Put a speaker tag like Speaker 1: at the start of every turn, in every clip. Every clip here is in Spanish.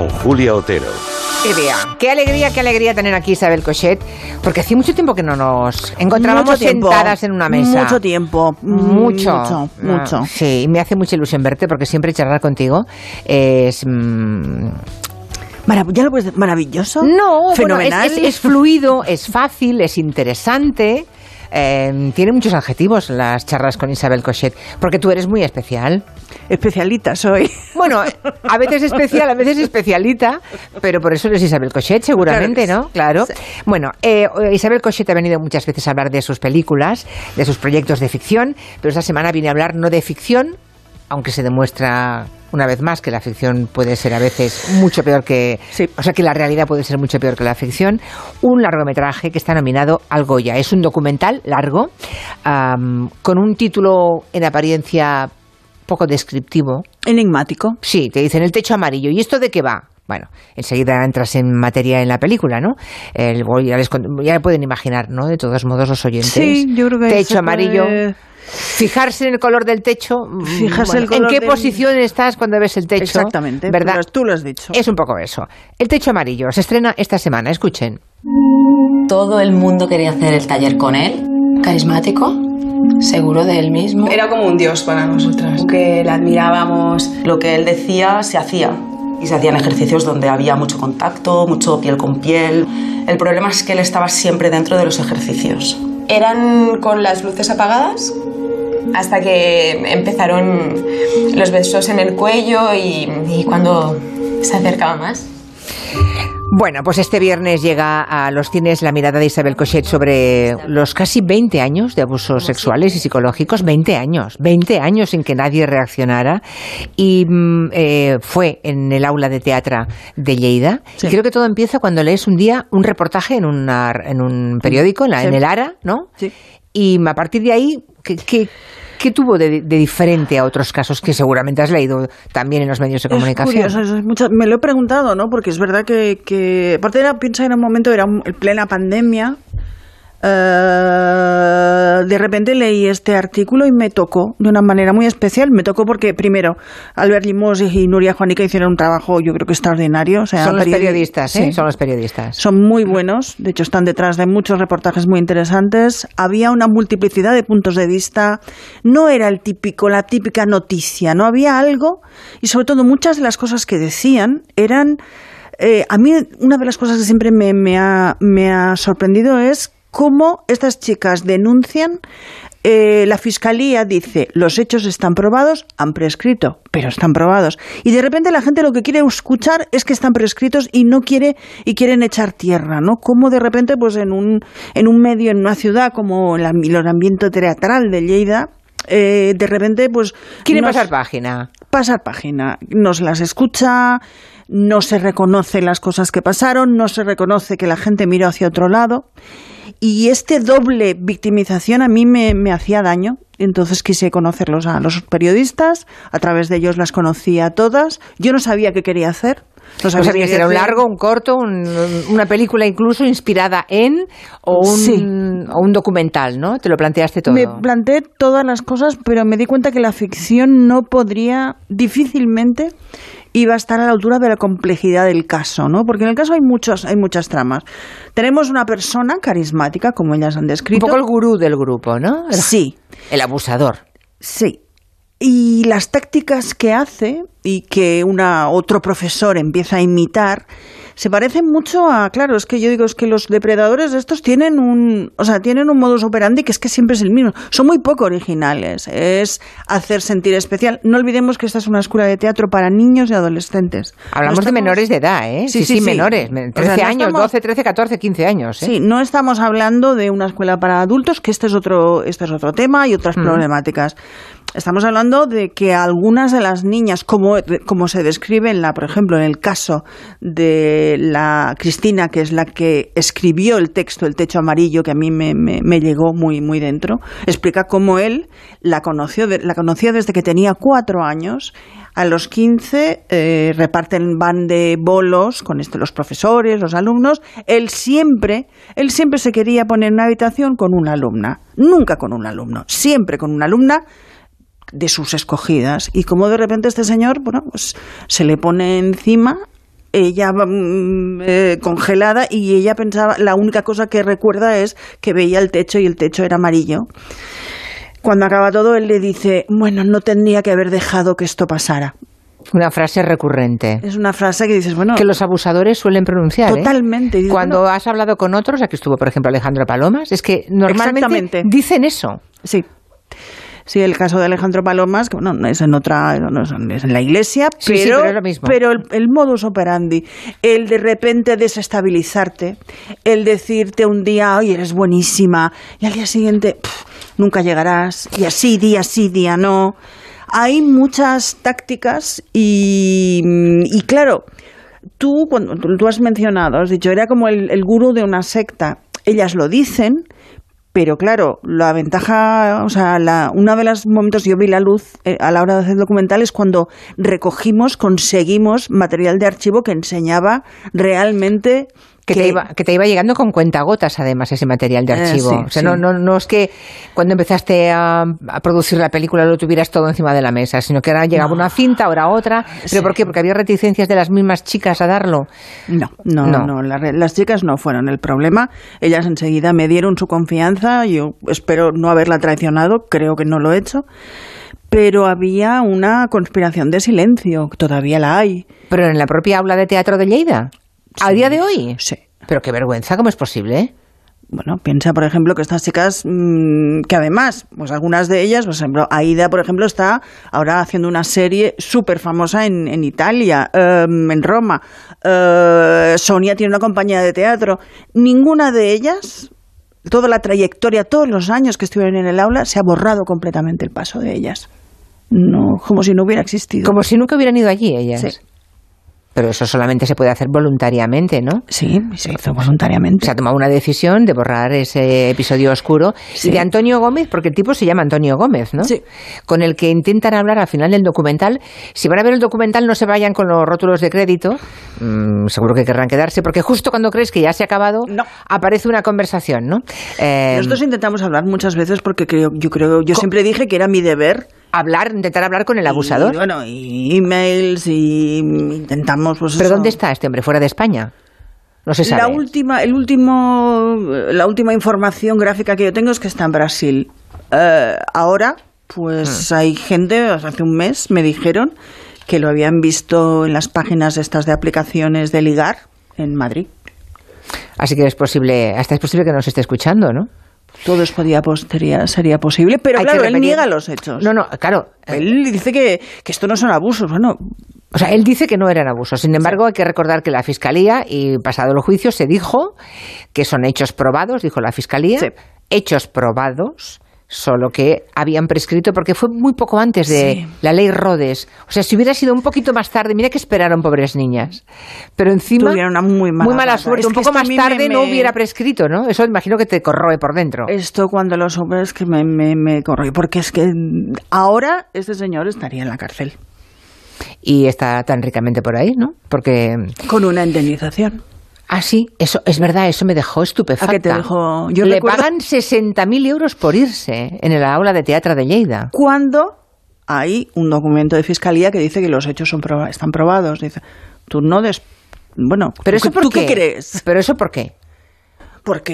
Speaker 1: con Julia Otero.
Speaker 2: Idea. Qué alegría, qué alegría tener aquí Isabel Cochet, porque hacía mucho tiempo que no nos encontrábamos sentadas en una mesa.
Speaker 3: Mucho tiempo.
Speaker 2: Mucho.
Speaker 3: Mucho, mucho.
Speaker 2: Ah, sí, y me hace mucha ilusión verte, porque siempre charlar contigo es... mm,
Speaker 3: Marav- ¿Ya lo puedes decir? ¿Maravilloso?
Speaker 2: no, bueno,
Speaker 3: Fenomenal.
Speaker 2: es, es- es fluido, es fácil, es interesante. Eh, tiene muchos adjetivos las charlas con Isabel Cochet, porque tú eres muy especial.
Speaker 3: Especialita soy.
Speaker 2: Bueno, a veces especial, a veces especialita, pero por eso eres Isabel Cochet, seguramente,
Speaker 3: Claro
Speaker 2: ¿no? Claro. Bueno, eh, Isabel Cochet ha venido muchas veces a hablar de sus películas, de sus proyectos de ficción, pero esta semana viene a hablar no de ficción, aunque se demuestra una vez más que la ficción puede ser a veces mucho peor que...
Speaker 3: Sí.
Speaker 2: O sea, que la realidad puede ser mucho peor que la ficción. Un largometraje que está nominado al Goya. Es un documental largo, am, con un título en apariencia poco descriptivo,
Speaker 3: Enigmático.
Speaker 2: Sí, te dicen el techo amarillo. ¿Y esto de qué va? Bueno, enseguida entras en materia en la película, ¿no? El, ya, les ya pueden imaginar, ¿no? De todos modos, los oyentes.
Speaker 3: Sí, yo creo que
Speaker 2: Techo amarillo.
Speaker 3: puede-
Speaker 2: Fijarse en el color del techo. mm,
Speaker 3: Fijarse el
Speaker 2: ¿En
Speaker 3: color
Speaker 2: qué
Speaker 3: del-
Speaker 2: posición estás cuando ves el techo?
Speaker 3: Exactamente.
Speaker 2: ¿Verdad?
Speaker 3: Pero tú lo has dicho.
Speaker 2: Es un poco eso. El techo amarillo se estrena esta semana. Escuchen.
Speaker 4: Todo el mundo quería hacer el taller con él. Carismático, seguro de él mismo.
Speaker 5: Era como un dios para nosotras, que le admirábamos.
Speaker 6: Lo que él decía se hacía. Y se hacían ejercicios donde había mucho contacto, mucho piel con piel. El problema es que él estaba siempre dentro de los ejercicios.
Speaker 5: Eran con las luces apagadas hasta que empezaron los besos en el cuello y, cuando se acercaba más.
Speaker 2: Bueno, pues este viernes llega a los cines la mirada de Isabel Cochet sobre los casi 20 años de abusos sexuales y psicológicos. 20 años, 20 años sin que nadie reaccionara. Y mm, eh, fue en el aula de teatro de Lleida. Y creo que todo empieza cuando lees un día un reportaje en, una- en un periódico, en, la-
Speaker 3: Sí.
Speaker 2: en el ARA, ¿no?
Speaker 3: Sí.
Speaker 2: Y a partir de ahí, ¿qué, qué, qué tuvo de, de diferente a otros casos que seguramente has leído también en los medios de comunicación?
Speaker 3: Es curioso, es mucho- me lo he preguntado, ¿no? Porque es verdad que, que aparte era, piensa en un momento, era un- en plena pandemia. Eh, de repente leí este artículo y me tocó de una manera muy especial. Me tocó porque, primero, Albert Limos y Nuria Juanica hicieron un trabajo, yo creo que extraordinario. O sea,
Speaker 2: Son los
Speaker 3: periodi-
Speaker 2: periodistas, ¿eh?
Speaker 3: Sí.
Speaker 2: Son los periodistas.
Speaker 3: Son muy buenos, de hecho están detrás de muchos reportajes muy interesantes. Había una multiplicidad de puntos de vista, no era el típico, la típica noticia, no había algo y sobre todo muchas de las cosas que decían eran, eh, a mí una de las cosas que siempre me, me ha, me ha sorprendido es cómo estas chicas denuncian eh, la fiscalía dice los hechos están probados, han prescrito, pero están probados. Y de repente la gente lo que quiere escuchar es que están prescritos y no quiere y quieren echar tierra, ¿no? Como de repente, pues en un en un medio, en una ciudad como el, el ambiente teatral de Lleida, eh, de repente, pues
Speaker 2: Quieren
Speaker 3: nos-
Speaker 2: pasar página.
Speaker 3: Pasar página. No se las escucha, no se reconoce las cosas que pasaron, no se reconoce que la gente miró hacia otro lado. Y este doble victimización a mí me, me hacía daño. Entonces quise conocerlos a los periodistas, a través de ellos las conocí a todas. Yo no sabía qué quería hacer. No qué
Speaker 2: si era un largo, un corto, un- una película incluso inspirada en o un,
Speaker 3: Sí.
Speaker 2: o un documental, ¿no? Te lo planteaste todo.
Speaker 3: Me planteé todas las cosas, pero me di cuenta que la ficción no podría, difícilmente, iba a estar a la altura de la complejidad del caso, ¿no? Porque en el caso hay muchos, hay muchas tramas. Tenemos una persona carismática, como ellas han
Speaker 2: un
Speaker 3: descrito.
Speaker 2: poco el gurú del grupo, ¿no? El,
Speaker 3: Sí,
Speaker 2: el abusador.
Speaker 3: sí. Y las tácticas que hace y que una otro profesor empieza a imitar se parecen mucho a, claro, es que yo digo, es que los depredadores de estos tienen un, o sea, tienen un modus operandi que es que siempre es el mismo. Son muy poco originales. Es hacer sentir especial. No olvidemos que esta es una escuela de teatro para niños y adolescentes.
Speaker 2: Hablamos
Speaker 3: No
Speaker 2: de menores de edad, ¿eh?
Speaker 3: Sí, sí, sí.
Speaker 2: menores.
Speaker 3: O sea,
Speaker 2: 13
Speaker 3: no
Speaker 2: años,
Speaker 3: estamos-
Speaker 2: 12, 13, 14, 15 años, ¿eh?
Speaker 3: Sí, no estamos hablando de una escuela para adultos, que este es otro, este es otro tema y otras problemáticas. Estamos hablando de que algunas de las niñas, como, como se describe en la, por ejemplo, en el caso de la Cristina, que es la que escribió el texto, el techo amarillo, que a mí me, me- llegó muy, muy dentro, explica cómo él la conoció, la conocía desde que tenía cuatro años. A los 15 eh, reparten van de bolos con este, los profesores, los alumnos. Él siempre, él siempre se quería poner en una habitación con una alumna, nunca con un alumno, siempre con una alumna de sus escogidas. Y como de repente este señor, bueno, pues se le pone encima ella mm, eh, congelada y ella pensaba, la única cosa que recuerda es que veía el techo y el techo era amarillo. Cuando acaba todo, él le dice, bueno, no tendría que haber dejado que esto pasara.
Speaker 2: Una frase recurrente.
Speaker 3: Es una frase que dices, bueno...
Speaker 2: Que los abusadores suelen pronunciar. ¿eh?
Speaker 3: Totalmente.
Speaker 2: Cuando has hablado con otros, aquí estuvo, por ejemplo, Alejandro Palomas, es que normalmente dicen eso.
Speaker 3: Sí. Sí, el caso de Alejandro Palomas, que bueno, es en otra, no es en la iglesia, pero, pero, el, modus operandi, el de repente desestabilizarte, el decirte un día, oye, eres buenísima, y al día siguiente, nunca llegarás, y así, día sí, día no. Hay muchas tácticas y, y claro, tú, cuando tú has mencionado, has dicho, era como el, el gurú de una secta. Ellas lo dicen, pero claro, la ventaja, o sea, la, uno de los momentos yo vi la luz eh, a la hora de hacer documental es cuando recogimos, conseguimos material de archivo que enseñaba realmente
Speaker 2: que, te iba, que te iba llegando con cuentagotas, además, ese material de eh, archivo. o sea, no, no, no es que cuando empezaste a, producir la película lo tuvieras todo encima de la mesa, sino que ahora llegaba una cinta, ahora otra. ¿Pero por qué? Porque había reticencias de las mismas chicas a darlo.
Speaker 3: No, no, no. las chicas no fueron el problema. Ellas enseguida me dieron su confianza. Yo espero no haberla traicionado, creo que no lo he hecho pero había una conspiración de silencio, todavía la hay.
Speaker 2: Pero en la propia aula de teatro de Lleida. ¿A día de hoy?
Speaker 3: Sí.
Speaker 2: Pero qué vergüenza, ¿cómo es posible?
Speaker 3: Bueno, piensa, por ejemplo, que estas chicas, mm, que además, pues algunas de ellas, por ejemplo, Aida, por ejemplo, está ahora haciendo una serie súper famosa en, en, Italia, em, en Roma. Eh, Sonia tiene una compañía de teatro. Ninguna de ellas, toda la trayectoria, todos los años que estuvieron en el aula, se ha borrado completamente el paso de ellas. No, como si no hubiera existido.
Speaker 2: Como si nunca hubieran ido allí ellas. Sí. Pero eso solamente se puede hacer voluntariamente, ¿no?
Speaker 3: Sí, se hizo voluntariamente.
Speaker 2: Se ha tomado una decisión de borrar ese episodio oscuro de Antonio Gómez, porque el tipo se llama Antonio Gómez, ¿no?
Speaker 3: Sí.
Speaker 2: Con el que intentan hablar al final del documental. Si van a ver el documental, no se vayan con los rótulos de crédito. Mm, seguro que querrán quedarse, porque justo cuando crees que ya se ha acabado, aparece una conversación, ¿no?
Speaker 3: Eh, Nosotros intentamos hablar muchas veces porque creo, yo creo, yo siempre dije que era mi deber
Speaker 2: hablar, intentar hablar con el abusador.
Speaker 3: Y, bueno, y emails y intentamos pues
Speaker 2: ¿Pero dónde está este hombre? ¿Fuera de España? No se sabe.
Speaker 3: La última, el último, la última información gráfica que yo tengo es que está en Brasil. Eh, ahora, pues hmm. hay gente, hace un mes me dijeron que lo habían visto en las páginas estas de aplicaciones de ligar en Madrid.
Speaker 2: Así que es posible, hasta es posible que nos esté escuchando, ¿no?
Speaker 3: Todo eso podía, sería posible, pero claro, él niega los hechos.
Speaker 2: No, no, claro.
Speaker 3: Él dice que, que esto no son abusos. Bueno,
Speaker 2: o sea, él dice que no eran abusos. Sin embargo, hay que recordar que la Fiscalía, y pasado los juicios, se dijo que son hechos probados, dijo la Fiscalía, hechos probados solo que habían prescrito porque fue muy poco antes de la ley Rodes. O sea, si hubiera sido un poquito más tarde, mira que esperaron pobres niñas. Pero encima
Speaker 3: Tuvieron una muy mala,
Speaker 2: suerte, un poco más tarde no hubiera prescrito, ¿no? Eso imagino que te corroe por dentro.
Speaker 3: Esto cuando los hombres que me, me, me corroe, porque es que ahora este señor estaría en la cárcel.
Speaker 2: Y está tan ricamente por ahí, ¿no? Porque
Speaker 3: con una indemnización.
Speaker 2: Ah, sí, eso es verdad, eso me dejó estupefacta.
Speaker 3: qué te dejó?
Speaker 2: Yo Le pagan 60.000 euros por irse en el aula de teatro de Lleida.
Speaker 3: Cuando hay un documento de fiscalía que dice que los hechos son están probados. Dice, tú no des... Bueno,
Speaker 2: ¿Pero eso por
Speaker 3: ¿tú qué crees?
Speaker 2: ¿Pero eso por qué?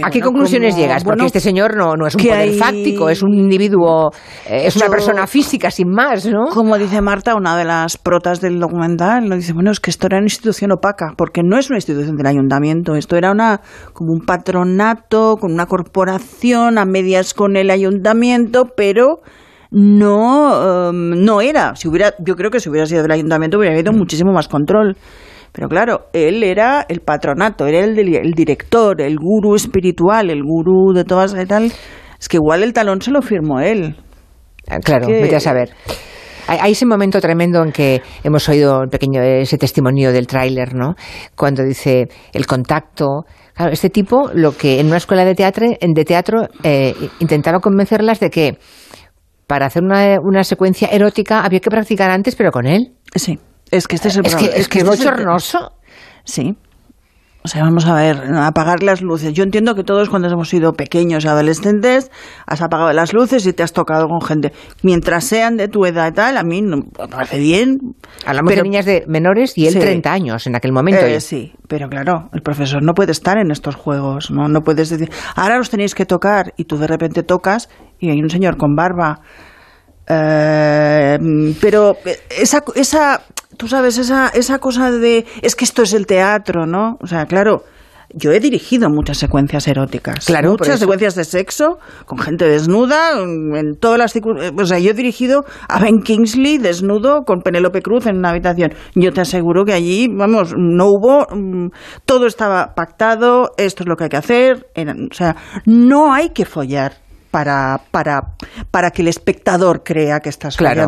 Speaker 2: ¿A qué conclusiones llegas? Porque este señor no, no es un poder fáctico, es un individuo, eh, es una persona física sin más, ¿no?
Speaker 3: Como dice Marta, una de las protas del documental, lo dice, bueno, es que esto era una institución opaca, porque no es una institución del ayuntamiento, esto era una como un patronato, con una corporación a medias con el ayuntamiento, pero no, em, no era. Si hubiera, yo creo que si hubiera sido del ayuntamiento hubiera habido muchísimo más control. Pero claro, él era el patronato, era el, el director, el gurú espiritual, el gurú de todas y tal. Es que igual el talón se lo firmó él.
Speaker 2: Ah, claro, vete a saber. Hay, ese momento tremendo en que hemos oído el pequeño, ese testimonio del tráiler, ¿no? Cuando dice el contacto. Claro, este tipo, lo que en una escuela de teatro, de teatro eh, intentaba convencerlas de que para hacer una, una secuencia erótica había que practicar antes, pero con él.
Speaker 3: Sí. Es que este es el
Speaker 2: Es que es, que es bochornoso.
Speaker 3: Sí. O sea, vamos a ver, apagar las luces. Yo entiendo que todos cuando hemos sido pequeños y adolescentes has apagado las luces y te has tocado con gente. Mientras sean de tu edad y tal, a mí me parece bien.
Speaker 2: Hablamos de niñas de menores y él 30 años en aquel momento.
Speaker 3: Eh, sí, pero claro, el profesor no puede estar en estos juegos, ¿no? No puedes decir, ahora los tenéis que tocar y tú de repente tocas y hay un señor con barba. Eh, pero esa, esa tú sabes, esa, esa cosa de, es que esto es el teatro, ¿no? O sea, claro, yo he dirigido muchas secuencias eróticas.
Speaker 2: Claro,
Speaker 3: muchas secuencias de sexo con gente desnuda en todas las o sea, yo he dirigido a Ben Kingsley desnudo con Penélope Cruz en una habitación. Yo te aseguro que allí, vamos, no hubo mm, todo estaba pactado, esto es lo que hay que hacer, o sea, no hay que follar para, para, para que el espectador crea que estás
Speaker 2: claro.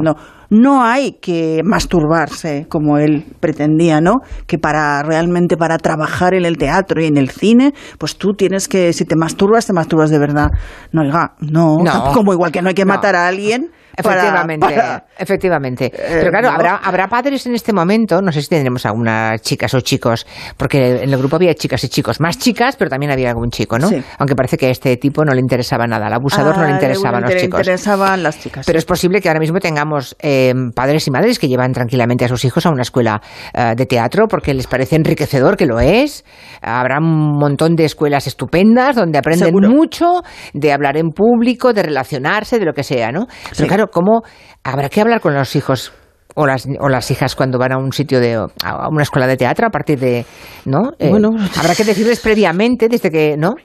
Speaker 3: No hay que masturbarse como él pretendía, ¿no? Que para realmente para trabajar en el teatro y en el cine, pues tú tienes que, si te masturbas, te masturbas de verdad. No, oiga, no, como igual que no hay que matar a alguien
Speaker 2: Efectivamente, efectivamente. Eh, Pero claro, habrá, habrá padres en este momento, no sé si tendremos algunas chicas o chicos, porque en el grupo había chicas y chicos, más chicas, pero también había algún chico, ¿no? Aunque parece que a este tipo no le interesaba nada, al abusador no le interesaban los chicos.
Speaker 3: interesaban las chicas.
Speaker 2: Pero es posible que ahora mismo tengamos eh, padres y madres que llevan tranquilamente a sus hijos a una escuela eh, de teatro porque les parece enriquecedor, que lo es. Habrá un montón de escuelas estupendas donde aprenden mucho de hablar en público, de relacionarse, de lo que sea, ¿no? Pero claro, ¿cómo habrá que hablar con los hijos o las, o las hijas cuando van a un sitio de a una escuela de teatro a partir de no
Speaker 3: eh, bueno.
Speaker 2: habrá que decirles previamente desde que no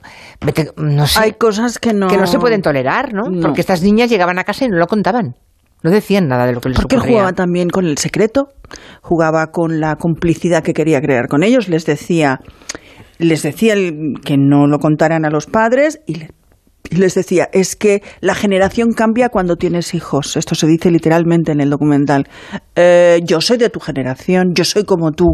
Speaker 2: no sé,
Speaker 3: hay cosas que no
Speaker 2: que no se pueden tolerar no, porque estas niñas llegaban a casa y no lo contaban. No decían nada de lo que les
Speaker 3: porque
Speaker 2: ocurría.
Speaker 3: jugaba también con el secreto jugaba con la complicidad que quería crear con ellos les decía les decía que no lo contaran a los padres y les decía, es que la generación cambia cuando tienes hijos. Esto se dice literalmente en el documental. Eh, yo soy de tu generación, yo soy como tú.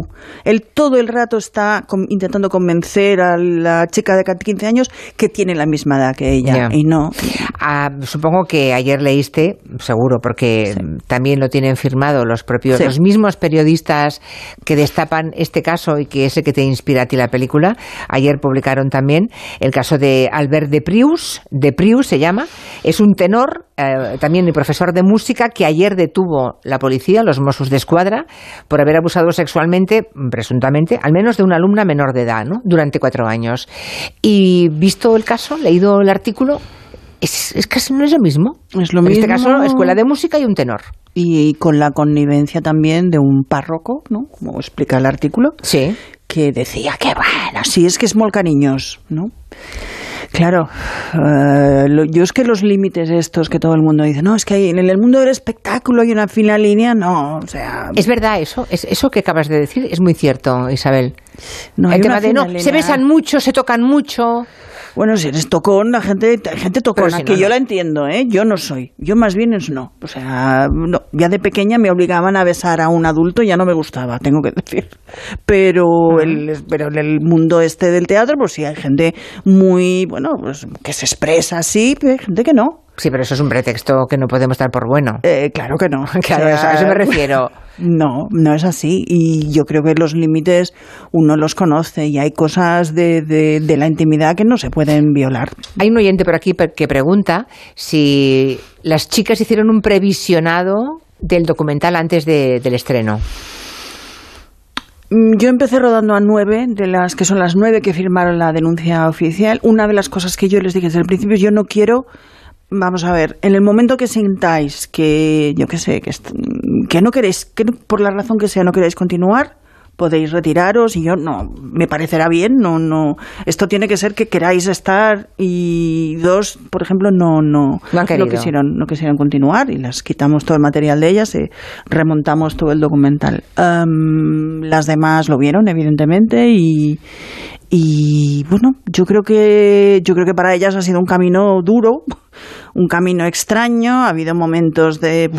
Speaker 3: Él todo el rato está intentando convencer a la chica de 15 años que tiene la misma edad que ella. Y no.
Speaker 2: Ah, supongo que ayer leíste, seguro, porque también lo tienen firmado los propios, los mismos periodistas que destapan este caso y que es el que te inspira a ti la película. Ayer publicaron también el caso de Albert de Prius de Prius se llama, es un tenor, eh, también mi profesor de música, que ayer detuvo la policía, los Mossos de Escuadra, por haber abusado sexualmente, presuntamente, al menos de una alumna menor de edad, ¿no? durante cuatro años. Y visto el caso, leído el artículo, es, es casi no es lo mismo.
Speaker 3: Es lo
Speaker 2: en
Speaker 3: mismo.
Speaker 2: este caso, escuela de música y un tenor.
Speaker 3: Y con la connivencia también de un párroco, ¿no? Como explica el artículo.
Speaker 2: Sí.
Speaker 3: Que decía que, bueno, sí, es que es muy cariños, ¿no? Claro, eh, yo es que los límites estos que todo el mundo dice, no, es que hay, en el mundo del espectáculo hay una fina línea, no, o sea...
Speaker 2: Es verdad eso, es, eso que acabas de decir es muy cierto, Isabel.
Speaker 3: No,
Speaker 2: el tema de, no, se besan mucho, se tocan mucho...
Speaker 3: Bueno, si eres tocón, la gente, gente tocona, que yo la entiendo, ¿eh? Yo no soy. Yo más bien es no. O sea, no. ya de pequeña me obligaban a besar a un adulto, ya no me gustaba, tengo que decir. Pero, el, pero en el mundo este del teatro, pues sí, hay gente muy, bueno, pues que se expresa así, pero hay gente que no.
Speaker 2: Sí, pero eso es un pretexto que no podemos dar por bueno.
Speaker 3: Eh, claro que no.
Speaker 2: Claro, a eso me refiero.
Speaker 3: No, no es así. Y yo creo que los límites uno los conoce y hay cosas de, de, la intimidad que no se pueden violar.
Speaker 2: Hay un oyente por aquí que pregunta si las chicas hicieron un previsionado del documental antes del estreno.
Speaker 3: Mm, yo empecé rodando a nueve, de las que son las nueve que firmaron la denuncia oficial. Una de las cosas que yo les dije desde el principio, yo no quiero Vamos a ver, en el momento que sintáis que, yo qué sé, que, que no queréis, que por la razón que sea no queréis continuar, podéis retiraros y yo no, me parecerá bien, no, no, esto tiene que ser que queráis estar y dos, por ejemplo, no, no,
Speaker 2: no,
Speaker 3: quisieron, no quisieron continuar y las quitamos todo el material de ellas y remontamos todo el documental. las demás lo vieron, evidentemente, y, y bueno, yo creo que yo creo que para ellas ha sido un camino duro, un camino extraño, ha habido momentos de,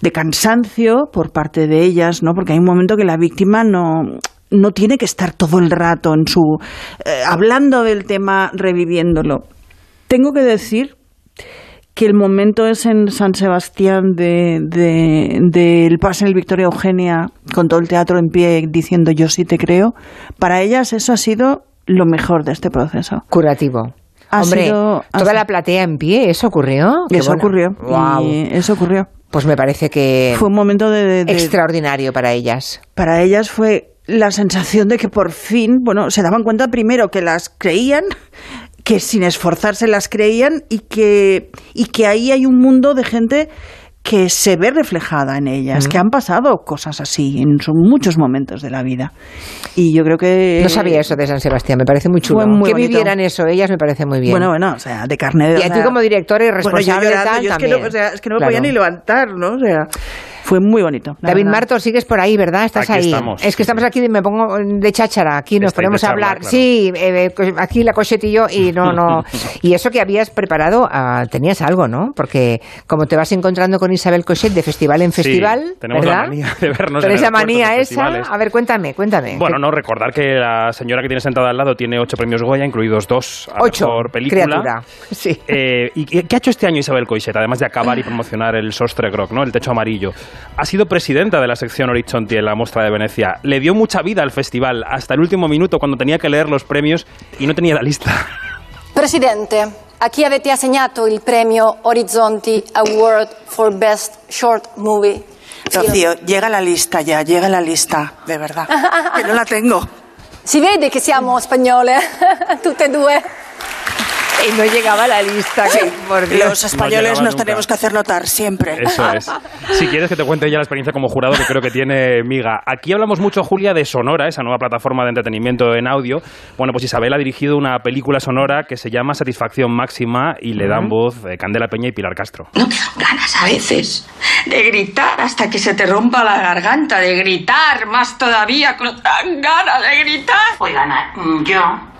Speaker 3: de cansancio por parte de ellas, ¿no? Porque hay un momento que la víctima no no tiene que estar todo el rato en su eh, hablando del tema, reviviéndolo. Tengo que decir que el momento es en San Sebastián del de, del pase en el Victoria Eugenia, con todo el teatro en pie diciendo yo sí te creo, para ellas eso ha sido lo mejor de este proceso.
Speaker 2: Curativo.
Speaker 3: Ha
Speaker 2: Hombre,
Speaker 3: sido-
Speaker 2: toda la platea en pie, ¿eso ocurrió? Qué
Speaker 3: Eso ocurrió. Y eso ocurrió.
Speaker 2: Pues me parece que
Speaker 3: Fue un momento de, de- de-
Speaker 2: extraordinario para ellas.
Speaker 3: para ellas fue la sensación de que por fin, bueno, se daban cuenta primero que las creían, que sin esforzarse las creían y que, y que ahí hay un mundo de gente que se ve reflejada en ellas, que han pasado cosas así en muchos momentos de la vida. Y yo creo que...
Speaker 2: No sabía eso de San Sebastián, me parece muy chulo.
Speaker 3: muy
Speaker 2: que
Speaker 3: bonito.
Speaker 2: vivieran eso ellas me parece muy bien.
Speaker 3: Bueno, bueno, o sea, de carne de...
Speaker 2: y a ti como directora y
Speaker 3: bueno, yo
Speaker 2: responsable
Speaker 3: llorando,
Speaker 2: tal
Speaker 3: yo es que no, o sea, es que no me
Speaker 2: Claro.
Speaker 3: podía ni levantar, ¿no? O sea, fue muy bonito. la
Speaker 2: David
Speaker 3: verdad.
Speaker 2: Marto, sigues por ahí, ¿verdad? Estás
Speaker 1: Aquí
Speaker 2: ahí.
Speaker 1: estamos,
Speaker 2: es que estamos
Speaker 1: sí.
Speaker 2: aquí, me pongo de cháchara, aquí nos
Speaker 1: Estáis
Speaker 2: ponemos a hablar.
Speaker 1: claro.
Speaker 2: Sí, eh, eh, aquí la Cochet y yo, y no, no. y eso que habías preparado, ah, tenías algo, ¿no? Porque como te vas encontrando con Isabel Cochet de festival en
Speaker 1: Sí,
Speaker 2: festival,
Speaker 1: tenemos la
Speaker 2: ¿verdad?
Speaker 1: manía de vernos
Speaker 2: Pero
Speaker 1: en
Speaker 2: esa manía esa, a ver, cuéntame, cuéntame.
Speaker 1: Bueno,
Speaker 2: ¿Qué-
Speaker 1: no, recordar que la señora que tiene sentada al lado tiene ocho premios Goya, incluidos dos a
Speaker 2: Ocho,
Speaker 1: mejor película.
Speaker 2: criatura. Sí.
Speaker 1: Eh, ¿Y qué ha hecho este año Isabel Coixet, además de acabar y promocionar el Sostre Groc, ¿no? el techo amarillo? Ha sido presidenta de la sección Horizonti en la Mostra de Venecia. Le dio mucha vida al festival hasta el último minuto cuando tenía que leer los premios y no tenía la lista.
Speaker 7: Presidente, a chi avete assegnato il premio Orizzonti Award for Best Short Movie?
Speaker 8: Rocío, llega la lista ya, llega la lista, de verdad. Que no la tengo.
Speaker 7: Si vede che siamo spagnole, tutte e due.
Speaker 2: Y no llegaba a la lista, que, por Dios.
Speaker 8: Los españoles
Speaker 1: llegaba
Speaker 8: nos
Speaker 1: nunca.
Speaker 8: tenemos que hacer notar siempre.
Speaker 1: Eso es. Si quieres que te cuente ya la experiencia como jurado, que creo que tiene Miga. Aquí hablamos mucho, Julia, de Sonora, esa nueva plataforma de entretenimiento en audio. Bueno, pues Isabel ha dirigido una película sonora que se llama Satisfacción Máxima y le dan voz eh, Candela Peña y Pilar Castro.
Speaker 9: ¿No te dan ganas a veces de gritar hasta que se te rompa la garganta? De gritar más todavía, que no te dan ganas de gritar.
Speaker 10: Oigan, mm, yo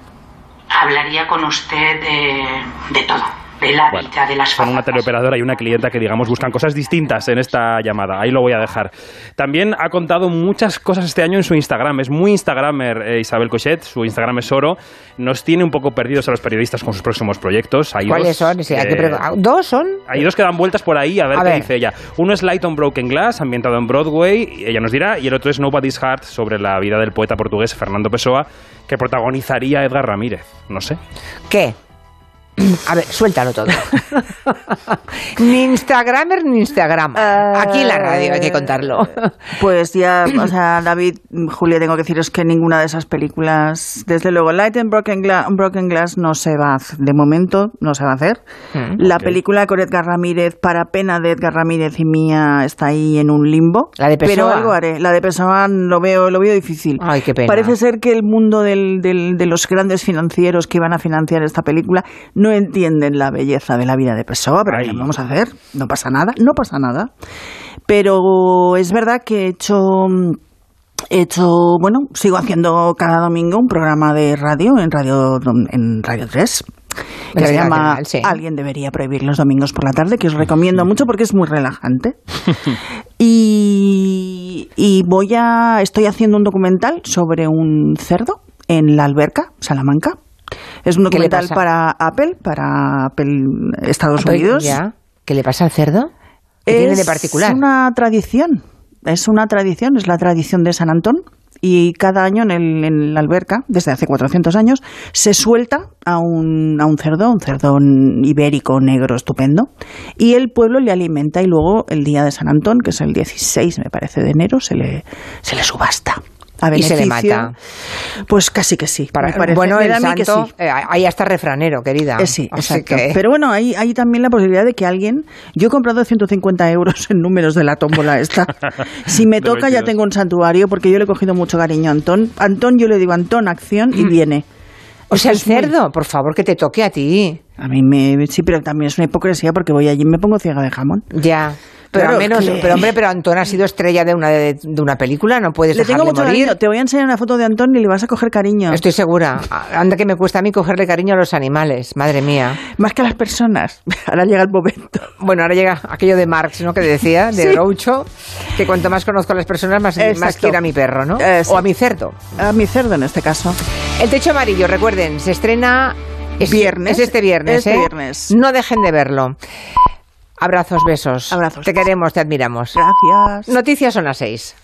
Speaker 10: hablaría con usted de, de todo, de la
Speaker 1: Bueno,
Speaker 10: vida, de las
Speaker 1: son una teleoperadora y una clienta que, digamos, buscan cosas distintas en esta llamada. Ahí lo voy a dejar. También ha contado muchas cosas este año en su Instagram. Es muy Instagramer eh, Isabel Cochet. Su Instagram es oro. Nos tiene un poco perdidos a los periodistas con sus próximos proyectos. Hay
Speaker 2: ¿Cuáles
Speaker 1: dos,
Speaker 2: son? Sí, hay que
Speaker 1: eh,
Speaker 2: preguntar. ¿Dos son?
Speaker 1: hay dos que dan vueltas por ahí a ver
Speaker 2: A
Speaker 1: qué
Speaker 2: ver.
Speaker 1: dice ella. Uno es Light on Broken Glass, ambientado en Broadway, y ella nos dirá, y el otro es Nobody's Heart, sobre la vida del poeta portugués Fernando Pessoa, que protagonizaría Edgar Ramírez. No sé.
Speaker 2: ¿Qué? A ver, suéltalo todo. ni Instagramer ni Instagram. Aquí en la radio hay que contarlo.
Speaker 3: Pues ya, o sea, David, Julia, tengo que deciros que ninguna de esas películas, desde luego, Light and Broken, Gla- Broken Glass no se va a hacer, de momento no se va a hacer. la
Speaker 1: ok.
Speaker 3: película con Edgar Ramírez, para pena de Edgar Ramírez y mía, está ahí en un limbo.
Speaker 2: La de
Speaker 3: Pero
Speaker 2: Pessoa.
Speaker 3: algo haré. La de Pessoa lo veo, lo veo difícil.
Speaker 2: Ay, qué pena.
Speaker 3: Parece ser que el mundo del- del- de los grandes financieros que iban a financiar esta película no entienden la belleza de la vida de Pessoa, pero
Speaker 1: Ay.
Speaker 3: ¿qué vamos a hacer? No pasa nada, no pasa nada. Pero es verdad que he hecho he hecho, bueno, sigo haciendo cada domingo un programa de radio en Radio en Radio 3 que se llama
Speaker 2: sí.
Speaker 3: Alguien debería prohibir los domingos por la tarde, que os recomiendo mucho porque es muy relajante. Y, y voy a estoy haciendo un documental sobre un cerdo en la alberca, Salamanca. Es un
Speaker 2: ¿Qué le
Speaker 3: documental para Apple, para Apple Estados Unidos.
Speaker 2: ¿Ya? ¿Qué le pasa al cerdo? ¿Qué tiene de particular?
Speaker 3: Es una tradición, es una tradición, es la tradición de San Antón. Y cada año en, el- en la alberca, desde hace 400 años, se suelta a un, a un cerdo, un cerdo ibérico negro estupendo, y el pueblo le alimenta y luego el día de San Antón, que es el 16, me parece, de enero, se le, se le subasta. A
Speaker 2: Y se le mata.
Speaker 3: Pues casi que sí.
Speaker 2: Para-
Speaker 3: me parece.
Speaker 2: bueno,
Speaker 3: Me
Speaker 2: el
Speaker 3: da a mí que
Speaker 2: santo,
Speaker 3: sí.
Speaker 2: eh, ahí hasta refranero, querida.
Speaker 3: Eh, sí,
Speaker 2: Así
Speaker 3: exacto.
Speaker 2: que-
Speaker 3: Pero bueno, hay, hay también la posibilidad de que alguien. Yo he comprado 150 euros en números de la tómbola esta. Si me toca, ya
Speaker 1: 22.
Speaker 3: tengo un santuario porque yo le he cogido mucho cariño a Antón. Antón, yo le digo Antón, acción
Speaker 2: Mm.
Speaker 3: y viene.
Speaker 2: o sea, el cerdo, por favor, que te toque a ti.
Speaker 3: A mí me. Sí, pero también es una hipocresía porque voy allí y me pongo ciega de jamón.
Speaker 2: Ya. Pero
Speaker 3: Claro,
Speaker 2: al menos,
Speaker 3: que-
Speaker 2: pero hombre, pero Antón ha sido estrella de una de, de una película, no puedes
Speaker 3: Le tengo
Speaker 2: dejarle
Speaker 3: mucho
Speaker 2: morir.
Speaker 3: cariño. Te voy a enseñar una foto de Antón y le vas a coger cariño.
Speaker 2: Estoy segura. Anda que me cuesta a mí cogerle cariño a los animales, madre mía.
Speaker 3: Más que a las personas. Ahora llega el momento.
Speaker 2: Bueno, ahora llega aquello de Marx, ¿no? Que decía, de
Speaker 3: Sí.
Speaker 2: Groucho, que cuanto más conozco a las personas, más, más quiero a mi perro, ¿no? O a mi cerdo.
Speaker 3: A mi cerdo en este caso.
Speaker 2: El techo amarillo, recuerden, se estrena es,
Speaker 3: Viernes.
Speaker 2: Es este viernes,
Speaker 3: Este
Speaker 2: ¿eh?
Speaker 3: viernes.
Speaker 2: No dejen de verlo. Abrazos, besos.
Speaker 3: Abrazos.
Speaker 2: Te queremos, te admiramos.
Speaker 3: Gracias.
Speaker 2: Noticias son las seis.